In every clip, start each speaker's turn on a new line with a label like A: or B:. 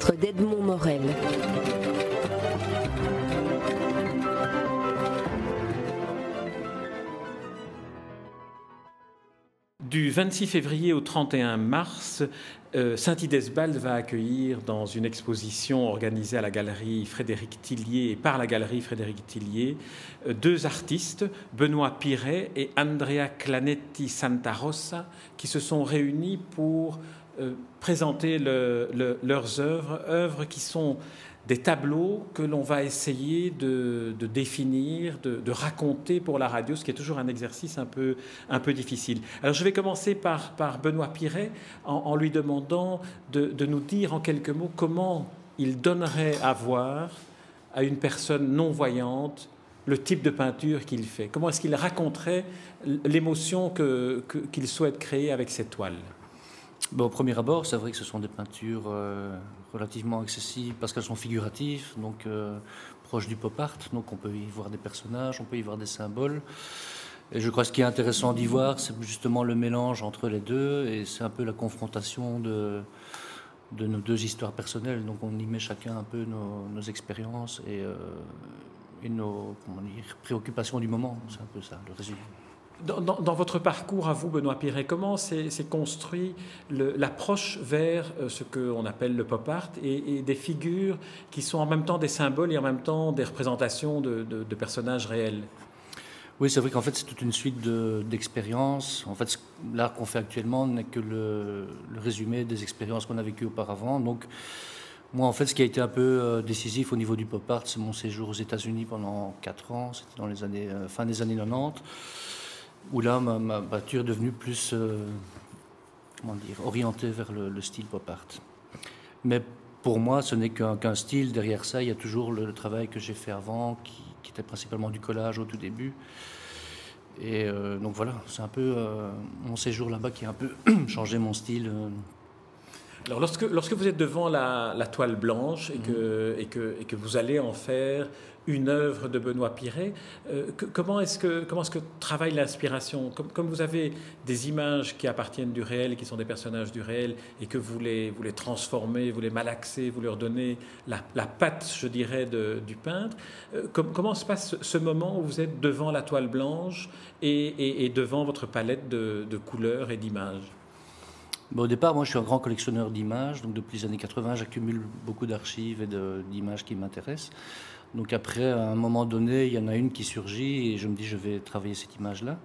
A: Centre
B: Du 26 février au 31 mars, euh, Saint-Idesbald va accueillir dans une exposition organisée à la galerie Frédéric Tillier et par la galerie Frédéric Tillier euh, deux artistes, Benoît Piret et Andrea Clanetti Santarossa, qui se sont réunis pour euh, présenter leurs œuvres, œuvres qui sont des tableaux que l'on va essayer de, définir, de, raconter pour la radio, ce qui est toujours un exercice un peu, difficile. Alors je vais commencer par, par Benoît Piret en, lui demandant de, nous dire en quelques mots comment il donnerait à voir à une personne non-voyante le type de peinture qu'il fait. Comment est-ce qu'il raconterait l'émotion qu'il souhaite créer avec ses toiles?
C: Au premier abord, c'est vrai que ce sont des peintures euh, relativement accessibles parce qu'elles sont figuratives, donc euh, proches du pop art. Donc on peut y voir des personnages, on peut y voir des symboles. Et je crois que ce qui est intéressant d'y voir, c'est justement le mélange entre les deux et c'est un peu la confrontation de, nos deux histoires personnelles. Donc on y met chacun un peu nos, expériences et, euh, nos préoccupations du moment. C'est un peu ça, le résumé.
B: Dans, votre parcours à vous, Benoît Piret, comment s'est construit l'approche vers euh, ce qu'on appelle le pop art et, des figures qui sont en même temps des symboles et en même temps des représentations de, personnages réels?
C: Oui, c'est vrai qu'en fait, c'est toute une suite d'expériences. en fait, l'art qu'on fait actuellement n'est que le, résumé des expériences qu'on a vécues auparavant. Donc, moi, en fait, ce qui a été un peu euh, décisif au niveau du pop art, c'est mon séjour aux États-Unis pendant 4 ans. C'était dans les années, euh, fin des années 90 où là, ma, ma est devenue plus euh, comment dire, orientée vers le, style pop art. Mais pour moi, ce n'est qu'un style. Derrière ça, il y a toujours le, travail que j'ai fait avant, qui, était principalement du collage au tout début. Et euh, donc voilà, c'est un peu euh, mon séjour là-bas qui a un peu changé mon style.
B: Alors lorsque, lorsque vous êtes devant la, toile blanche et que, et, que, et que vous allez en faire une œuvre de Benoît Piret. Euh, comment est-ce que, comment est-ce que travaille l'inspiration? Comme, vous avez des images qui appartiennent du réel, qui sont des personnages du réel, et que vous les, vous les transformez, vous les malaxez, vous leur donnez la, la patte, je dirais, de, du peintre, euh, comment se passe ce moment où vous êtes devant la toile blanche et, et, devant votre palette de, de couleurs et d'images?
C: Au départ, moi, je suis un grand collectionneur d'images. Donc, depuis les années 80, j'accumule beaucoup d'archives et d'images qui m'intéressent. Donc après, à un moment donné, il y en a une qui surgit et je me dis, je vais travailler cette image-là.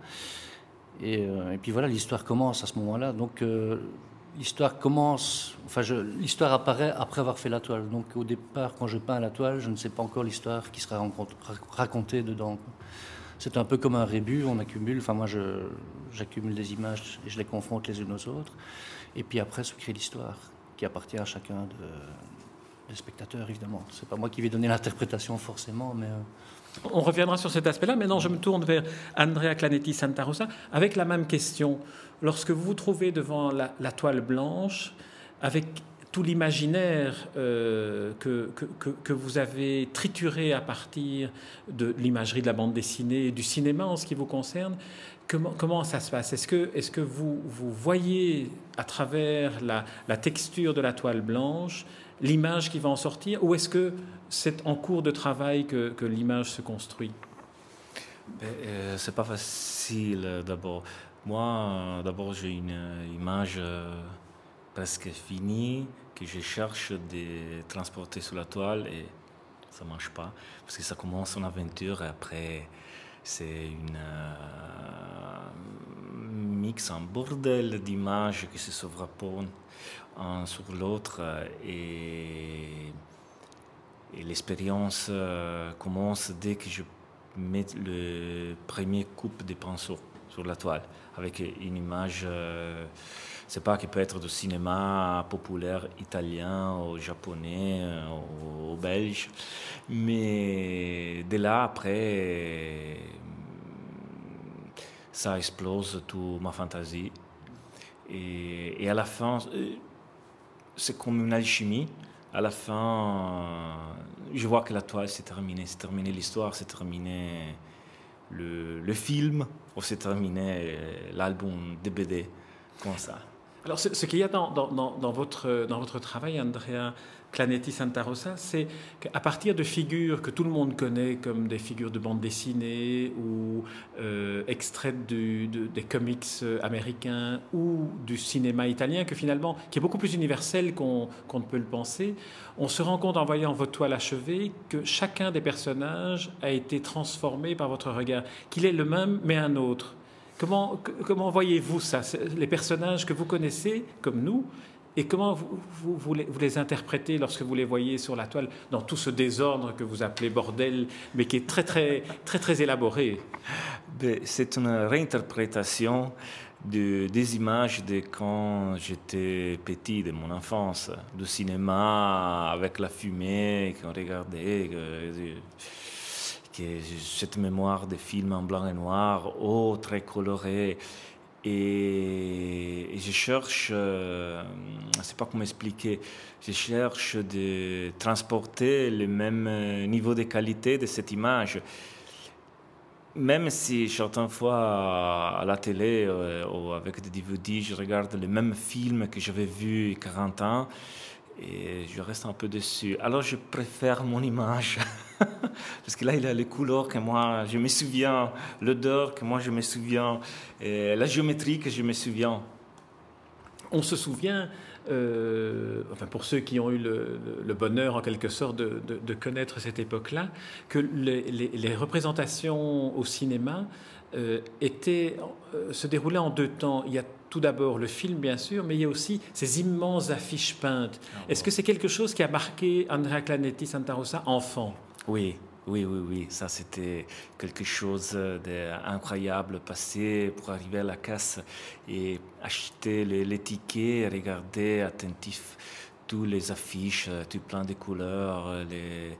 C: Et, euh, puis voilà, l'histoire commence à ce moment-là. Donc euh, l'histoire commence, enfin l'histoire apparaît après avoir fait la toile. Donc au départ, quand je peins la toile, je ne sais pas encore l'histoire qui sera racontée dedans. C'est un peu comme un rébut, on accumule, enfin moi j'accumule des images et je les confronte les unes aux autres. Et puis après se crée l'histoire qui appartient à chacun de, les spectateurs, évidemment. C'est pas moi qui vais donner l'interprétation forcément, mais. Euh,
B: On reviendra sur cet aspect-là. Maintenant, je me tourne vers Andrea Clanetti Santarosa avec la même question. Lorsque vous vous trouvez devant la, toile blanche, avec tout l'imaginaire euh, que, que, que, vous avez trituré à partir de l'imagerie de la bande dessinée du cinéma en ce qui vous concerne, comment, comment ça se passe? Est-ce que, est que vous, vous voyez à travers la, la texture de la toile blanche l'image qui va en sortir ou est-ce que c'est en cours de travail que, que l'image se construit?
D: Ben, euh, C'est pas facile euh, d'abord. Moi, euh, d'abord, j'ai une image presque finie que je cherche de transporter sur la toile et ça marche pas. Parce que ça commence en aventure et après c'est une mix, un bordel d'images qui se sovrapposent un sur l'autre euh, et, l'expérience euh, commence dès que je mets le premier coupe de pinceau sur la toile avec une image, euh, c'est pas qui peut être du cinéma populaire italien ou japonais ou, belge, mais de là après ça explose toute ma fantaisie. Et, et à la fin c'est comme une alchimie. À la fin, je vois que la toile s'est terminée, c'est terminé l'histoire, c'est terminé le, le, film, ou c'est terminé l'album de BD, comme ça.
B: Alors, ce, qu'il y a dans, votre, travail, Andrea Clanetti Santa Rosa, c'est qu'à partir de figures que tout le monde connaît, comme des figures de bande dessinée ou euh, extraites des comics américains ou du cinéma italien, que finalement, qui est beaucoup plus universel qu'on ne peut le penser, on se rend compte en voyant votre toile achevée que chacun des personnages a été transformé par votre regard, qu'il est le même mais un autre. Comment, voyez-vous ça, les personnages que vous connaissez, comme nous, et comment vous, les, interprétez lorsque vous les voyez sur la toile, dans tout ce désordre que vous appelez bordel, mais qui est très, très, très, très élaboré?
D: Ben, C'est une réinterprétation de, des images de quand j'étais petit, de mon enfance, du cinéma avec la fumée qu'on regardait cette mémoire de films en blanc et noir, oh, très coloré. Et, je cherche, je ne sais pas comment expliquer, je cherche de transporter le même euh, niveau de qualité de cette image. Même si certaines fois à la télé euh, ou avec des DVD, je regarde les mêmes films que j'avais vus 40 ans, et je reste un peu dessus. Alors je préfère mon image. Parce que là, il a les couleurs que moi, je me souviens, l'odeur que moi, je me souviens, la géométrie que je me souviens.
B: On se souvient, euh, enfin pour ceux qui ont eu le, bonheur en quelque sorte de, connaître cette époque-là, que les, représentations au cinéma euh, étaient, euh, se déroulaient en deux temps. Il y a tout d'abord le film, bien sûr, mais il y a aussi ces immenses affiches peintes. Ah, Est-ce que c'est quelque chose qui a marqué Andrea Clanetti Santa Rosa enfant?
D: Oui, oui, oui, oui, ça c'était quelque chose d'incroyable, passer pour arriver à la casse et acheter les, les tickets, regarder attentif tous les affiches, euh, tout plein de couleurs, euh, les,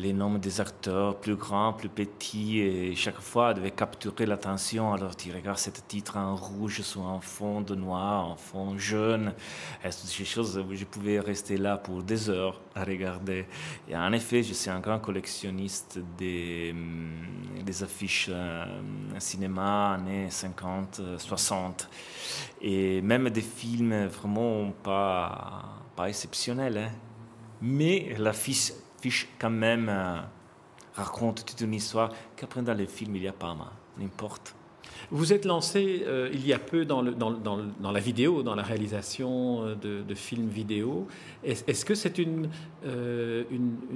D: les noms des acteurs, plus grands, plus petits, et chaque fois, devait capturer l'attention. Alors, tu regardes ce titre en rouge sur un fond de noir, un fond jaune. C'est des choses je pouvais rester là pour des heures à regarder? Et en effet, je suis un grand collectionniste des, hum, des affiches euh, cinéma années 50, 60. Et même des films vraiment pas, pas exceptionnels. Hein. Mais la fiche, fiche quand même euh, raconte toute une histoire qu'après dans les films il n'y a pas, n'importe.
B: Vous êtes lancé euh, il y a peu dans, la vidéo, dans la réalisation euh, de, de films vidéo. Est-ce que c'est une,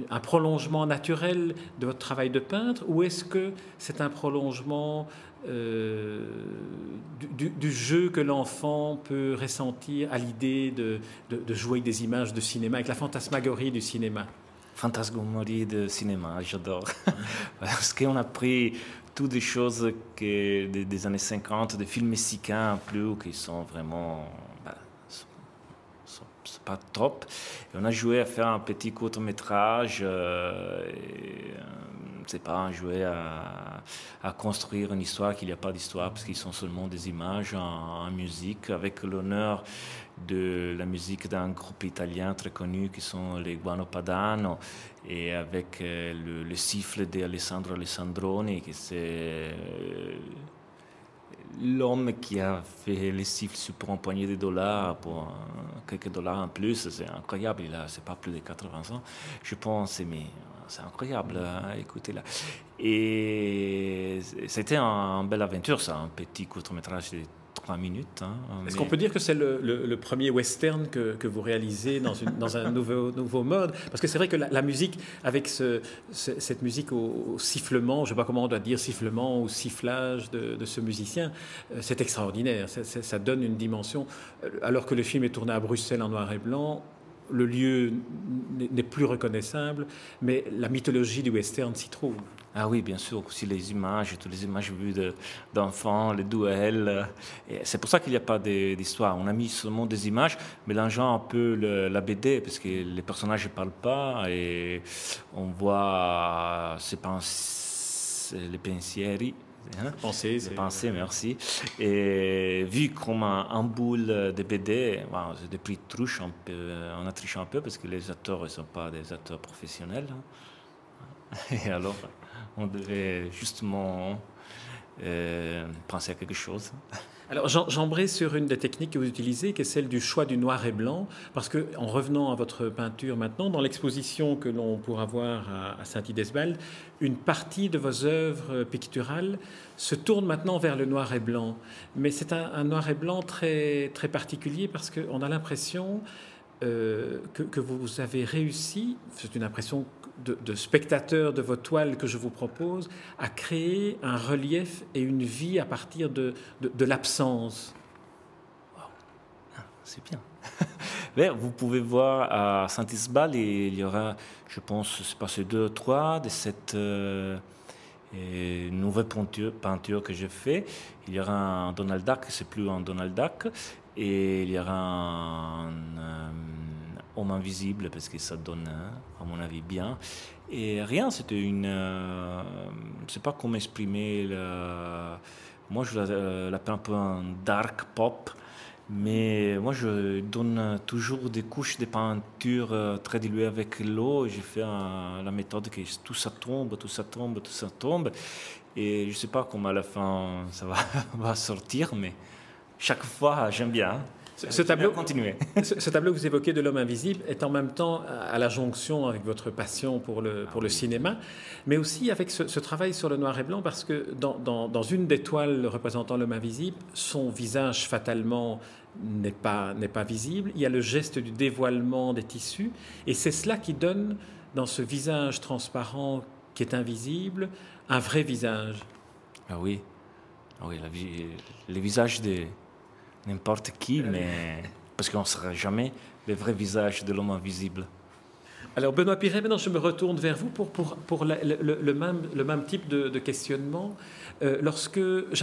B: un prolongement naturel de votre travail de peintre ou est-ce que c'est un prolongement euh, du, jeu que l'enfant peut ressentir à l'idée de, de, jouer avec des images de cinéma, avec la fantasmagorie du cinéma?
D: Fantasmagorie de cinéma, j'adore. Parce qu'on a pris toutes des choses des, années 50, des films mexicains plus, qui sont vraiment bah, pas top. On a joué à faire un petit court métrage. Euh, et, euh, c'est pas jouer à, à, construire une histoire qu'il n'y a pas d'histoire parce qu'ils sont seulement des images en, musique avec l'honneur de la musique d'un groupe italien très connu qui sont les Guano Padano et avec euh, le, le, siffle d'Alessandro Alessandroni qui c'est euh, l'homme qui a fait les siffles pour un poignet de dollars, pour quelques dollars en plus, c'est incroyable. Il a, c'est pas plus de 80 ans, je pense, mais c'est incroyable, hein, écoutez là. Et c'était une belle aventure, ça, un petit court-métrage de minutes. Hein,
B: Est-ce qu'on peut dire que c'est le, premier western que, que vous réalisez dans, une, dans, un nouveau, nouveau mode? Parce que c'est vrai que la, musique, avec ce, cette musique au, sifflement, je ne sais pas comment on doit dire sifflement ou sifflage de, de ce musicien, euh, c'est extraordinaire. ça donne une dimension. Euh, alors que le film est tourné à Bruxelles en noir et blanc, le lieu n'est plus reconnaissable, mais la mythologie du western s'y trouve.
D: Ah oui, bien sûr, aussi les images, toutes les images vues d'enfants, les duels. C'est pour ça qu'il n'y a pas d'histoire. On a mis seulement des images, mélangeant un peu la BD, parce que les personnages ne parlent pas, et on voit les pensieri,
B: Hein?
D: C'est penser, merci. Et vu comme un, boule de BD, des prix truche un peu, on a triché un peu parce que les acteurs ne sont pas des acteurs professionnels. Hein. Et alors, on devait justement penser à quelque chose.
B: Alors j'embraye sur une des techniques que vous utilisez, qui est celle du choix du noir et blanc, parce que en revenant à votre peinture maintenant, dans l'exposition que l'on pourra voir à, Saint-Idesbald, une partie de vos œuvres picturales se tourne maintenant vers le noir et blanc. Mais c'est un, noir et blanc très, très particulier parce qu'on a l'impression euh, que, vous avez réussi, c'est une impression de, spectateurs de vos toiles que je vous propose à créer un relief et une vie à partir de, de, l'absence.
D: Ah, c'est bien. vous pouvez voir à Saint-Isbal, il y aura, je pense, c'est passé deux, trois de cette euh, nouvelle peinture que j'ai fait. Il y aura un Donald Duck, c'est plus un Donald Duck, et il y aura un euh, homme invisible parce que ça donne, à mon avis, bien. Et rien, c'était une. Euh, sais pas comment exprimer. Moi, je l'appelle un peu un dark pop. Mais moi, je donne toujours des couches de peinture euh, très diluées avec l'eau. J'ai fait la méthode que tout ça tombe, tout ça tombe, tout ça tombe. Et je ne sais pas comment à la fin ça va, va sortir, mais chaque fois, j'aime bien.
B: Ce, tableau, ce, tableau que vous évoquez de l'homme invisible est en même temps à la jonction avec votre passion pour le, pour le cinéma, mais aussi avec ce, travail sur le noir et blanc, parce que dans, dans, une des toiles représentant l'homme invisible, son visage fatalement n'est pas, n'est pas visible. Il y a le geste du dévoilement des tissus, et c'est cela qui donne, dans ce visage transparent qui est invisible, un vrai visage.
D: Ah oui, ah oui la, le visage des n'importe qui, mais parce qu'on ne sera jamais le vrai visage de l'homme invisible.
B: Alors Benoît Piret, maintenant je me retourne vers vous pour, pour, pour le, même, le même type de, questionnement. Euh, lorsque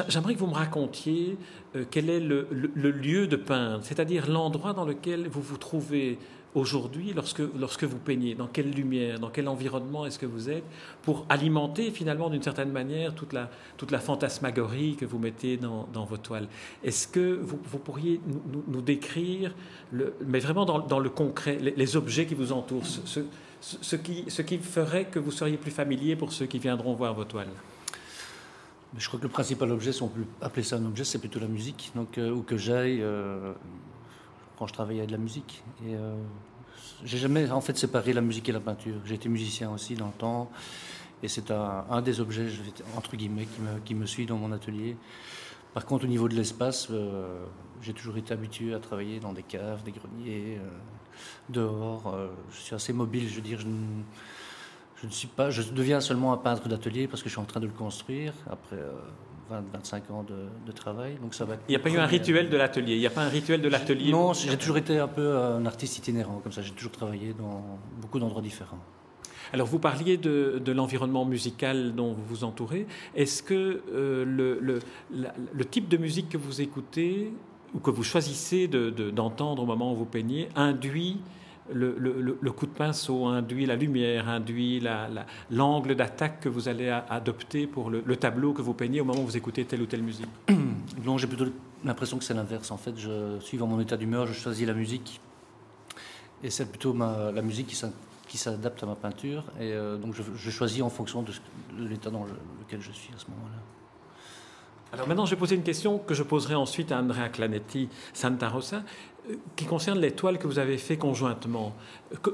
B: J'aimerais que vous me racontiez euh, quel est le, lieu de peindre, c'est-à-dire l'endroit dans lequel vous vous trouvez aujourd'hui lorsque, lorsque vous peignez Dans quelle lumière, dans quel environnement est-ce que vous êtes Pour alimenter finalement d'une certaine manière toute la, toute la fantasmagorie que vous mettez dans, vos toiles. Est-ce que vous, vous pourriez nous, décrire, mais vraiment dans, dans le concret, les, objets qui vous entourent, ce, ce, qui, ce qui ferait que vous seriez plus familier pour ceux qui viendront voir vos toiles?
C: Je crois que le principal objet, si on peut appeler ça un objet, c'est plutôt la musique. Donc, euh, où que j'aille, euh, quand je travaillais de la musique. Et euh, j'ai jamais en fait séparé la musique et la peinture. J'ai été musicien aussi dans le temps, et c'est un, des objets entre guillemets qui me, suit dans mon atelier. Par contre, au niveau de l'espace, euh, j'ai toujours été habitué à travailler dans des caves, des greniers, euh, dehors. je suis assez mobile, je veux. Je je ne suis pas, je deviens seulement un peintre d'atelier parce que je suis en train de le construire. Après, 25 ans de, travail. Donc ça va
B: il n'y a pas eu un rituel de l'atelier? Il n'y a pas un rituel de l'atelier
C: Non, j'ai toujours été un peu un artiste itinérant, comme ça. J'ai toujours travaillé dans beaucoup d'endroits différents.
B: Alors vous parliez de, l'environnement musical dont vous vous entourez. Est-ce que euh, le, le, le, type de musique que vous écoutez ou que vous choisissez d'entendre au moment où vous peignez induit le, coup de pinceau induit la lumière, induit l'angle d'attaque que vous allez adopter pour le, tableau que vous peignez au moment où vous écoutez telle ou telle musique
C: Non, j'ai plutôt l'impression que c'est l'inverse. En fait, je, suivant mon état d'humeur, je choisis la musique. Et c'est plutôt la musique qui s'adapte à ma peinture. Et euh, donc, je, choisis en fonction de, l'état dans lequel je suis à ce moment-là.
B: Alors maintenant, je vais poser une question que je poserai ensuite à Andrea Clanetti Santa Rosa qui concerne les toiles que vous avez fait conjointement.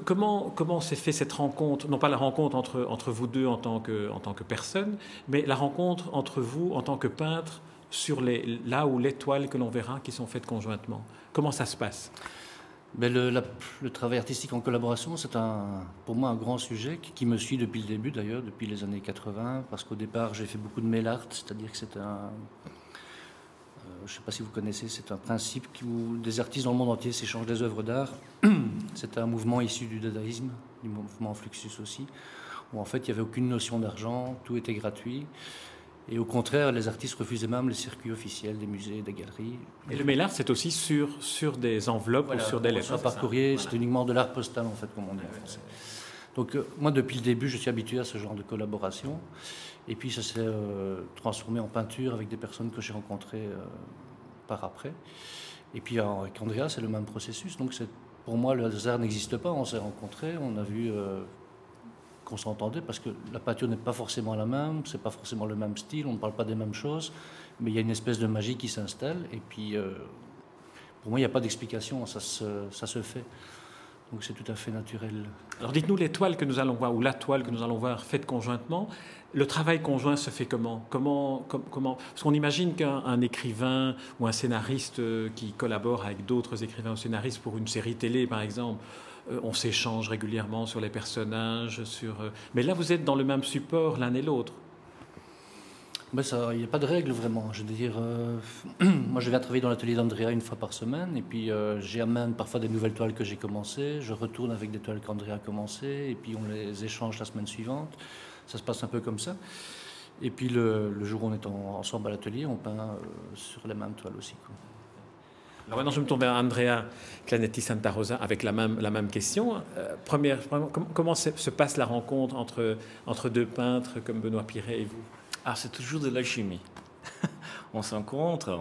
B: comment s'est fait cette rencontre Non pas la rencontre entre, vous deux en tant, que, personne, mais la rencontre entre vous en tant que peintre sur là où les toiles que l'on verra qui sont faites conjointement? Comment ça se passe?
C: Ben le, travail artistique en collaboration, c'est pour moi un grand sujet qui, qui me suit depuis le début d'ailleurs, depuis les années 80, parce qu'au départ j'ai fait beaucoup de mail art, c'est-à-dire que c'est un, je ne sais pas si vous connaissez, c'est un principe où des artistes dans le monde entier s'échangent des œuvres d'art. C'est un mouvement issu du dadaïsme, du mouvement Fluxus aussi, où en fait il n'y avait aucune notion d'argent, tout était gratuit. Et au contraire, les artistes refusaient même les circuits officiels des musées, des galeries.
B: Et le mail art, c'est aussi sur, sur des enveloppes ou sur des lettres
C: Par courrier, c'est uniquement de l'art postal, en fait, comme on dit en français. Donc, euh, moi, depuis le début, je suis habitué à ce genre de collaboration. Et puis ça s'est euh, transformé en peinture avec des personnes que j'ai rencontrées euh, par après. Et puis avec Andrea, c'est le même processus. Donc pour moi, le hasard n'existe pas. On s'est rencontrés, on a vu euh, qu'on s'entendait parce que la peinture n'est pas forcément la même, c'est pas forcément le même style, on ne parle pas des mêmes choses, mais il y a une espèce de magie qui s'installe. Et puis, euh, pour moi, il n'y a pas d'explication, ça se, ça se fait. Donc c'est tout à fait naturel.
B: Alors dites-nous l'étoile que nous allons voir, ou la toile que nous allons voir faite conjointement, le travail conjoint se fait comment? Comment, comment? Parce qu'on imagine qu'un écrivain ou un scénariste euh, qui collabore avec d'autres écrivains ou scénaristes pour une série télé, par exemple, euh, on s'échange régulièrement sur les personnages, sur. Euh, mais là, vous êtes dans le même support l'un et l'autre.
C: Ben il n'y a pas de règle vraiment. Je veux dire, euh, moi je viens travailler dans l'atelier d'Andrea une fois par semaine, et puis j'amène parfois des nouvelles toiles que j'ai commencées. Je retourne avec des toiles qu'Andrea a commencées, et puis on les échange la semaine suivante. Ça se passe un peu comme ça. Et puis le, jour où on est ensemble à l'atelier, on peint sur les mêmes toiles aussi.
B: Alors maintenant, je me tourne vers Andrea Clanetti Santa Rosa avec la même, la même question. Euh, première, comment se passe la rencontre entre, entre deux peintres comme Benoît Piret et vous?
D: Ah, c'est toujours de l'alchimie. on se on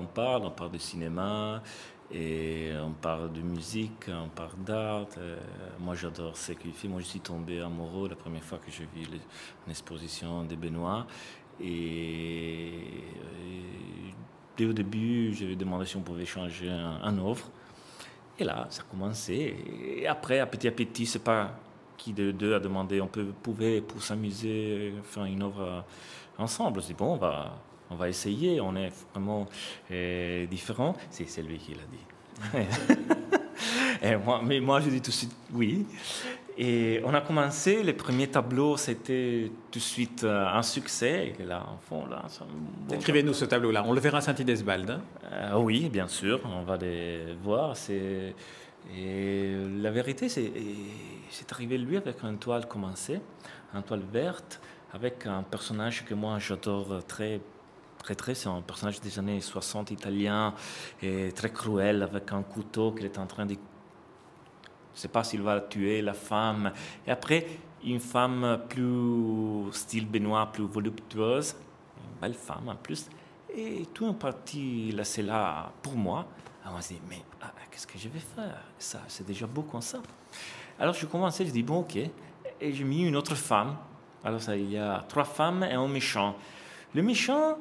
D: parle, on parle de cinéma, et on parle de musique, on parle d'art. Euh, moi, j'adore ce qu'il fait. Moi, je suis tombé amoureux la première fois que j'ai vu une exposition de Benoît. Et, dès au début, j'avais demandé si on pouvait changer un, offre. Et là, ça a commencé. Et après, à petit à petit, c'est pas qui de deux a demandé, on peut, pouvait, pour s'amuser, faire une œuvre ensemble. C'est bon, on va, on va essayer. On est vraiment euh, différents. C'est lui qui l'a dit. Et moi, mais moi, je dis tout de suite oui. Et on a commencé, les premiers tableaux, c'était tout de suite euh, un succès. Et là, en fond, là,
B: Écrivez-nous ce tableau-là. On le verra à Saint-Idesbald. Hein
D: euh, oui, bien sûr. On va les voir. C'est... Et la vérité, c'est, c'est arrivé lui avec une toile commencée, une toile verte, avec un personnage que moi j'adore très très très, c'est un personnage des années 60 italien, et très cruel, avec un couteau qu'il est en train de je ne sais pas s'il va tuer la femme. Et après, une femme plus style Benoît, plus voluptueuse, une belle femme en plus. Et tout en partie, là, c'est là pour moi. Alors on se dit, mais ah, qu'est-ce que je vais faire? Ça, c'est déjà beau comme ça. Alors je commence, je dis, bon, ok. Et j'ai mis une autre femme. Alors ça, il y a trois femmes et un méchant. Le méchant,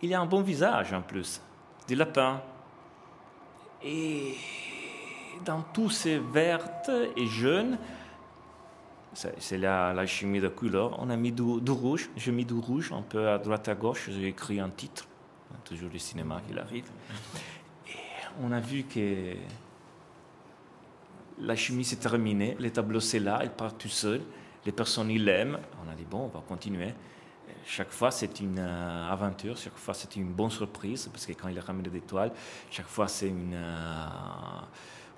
D: il a un bon visage en plus, des lapins. Et dans tous ces vertes et jaunes, c'est la, chimie de couleur. On a mis du, rouge. J'ai mis du rouge un peu à droite à gauche. J'ai écrit un titre. Toujours le cinéma qui arrive. Et on a vu que la chimie s'est terminée. Le tableau, c'est là. Il part tout seul. Les personnes, ils l'aiment. On a dit, bon, on va continuer. Chaque fois, c'est une euh, aventure. Chaque fois, c'est une bonne surprise. Parce que quand il ramène des étoiles, chaque fois, c'est une. Euh,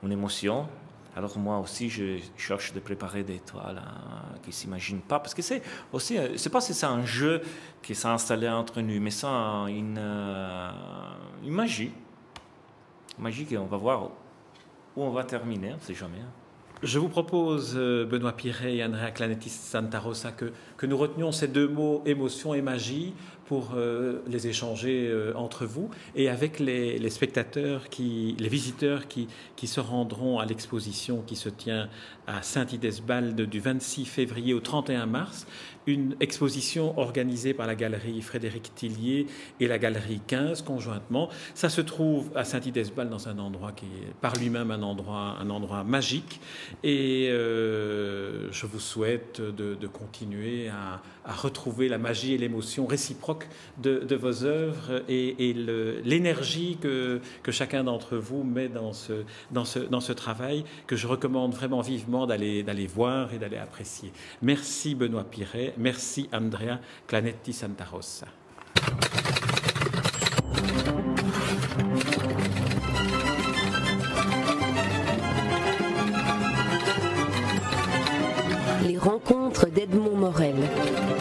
D: une émotion. Alors moi aussi, je cherche de préparer des toiles hein, qui ne s'imaginent pas, parce que c'est aussi, euh, c'est pas si c'est un jeu qui s'est installé entre nous, mais c'est une, euh, une magie, magie qu'on va voir où on va terminer, on ne sait jamais. Hein.
B: Je vous propose, euh, Benoît Piret et Andrea Clanetis Santarosa, que, nous retenions ces deux mots, émotion et magie, pour euh, les échanger euh, entre vous et avec les, spectateurs, qui, les visiteurs qui, se rendront à l'exposition qui se tient à Saint-Idesbald du 26 février au 31 mars, une exposition organisée par la galerie Frédéric Tillier et la galerie 15 conjointement. Ça se trouve à Saint-Idesbald dans un endroit qui est par lui-même un endroit magique et euh, je vous souhaite de, continuer à, retrouver la magie et l'émotion réciproque de, vos œuvres et, l'énergie que, chacun d'entre vous met dans ce, travail que je recommande vraiment vivement d'aller voir et d'aller apprécier. Merci Benoît Piret, merci Andrea Clanetti Santarossa.
A: Les d'Edmond Morel.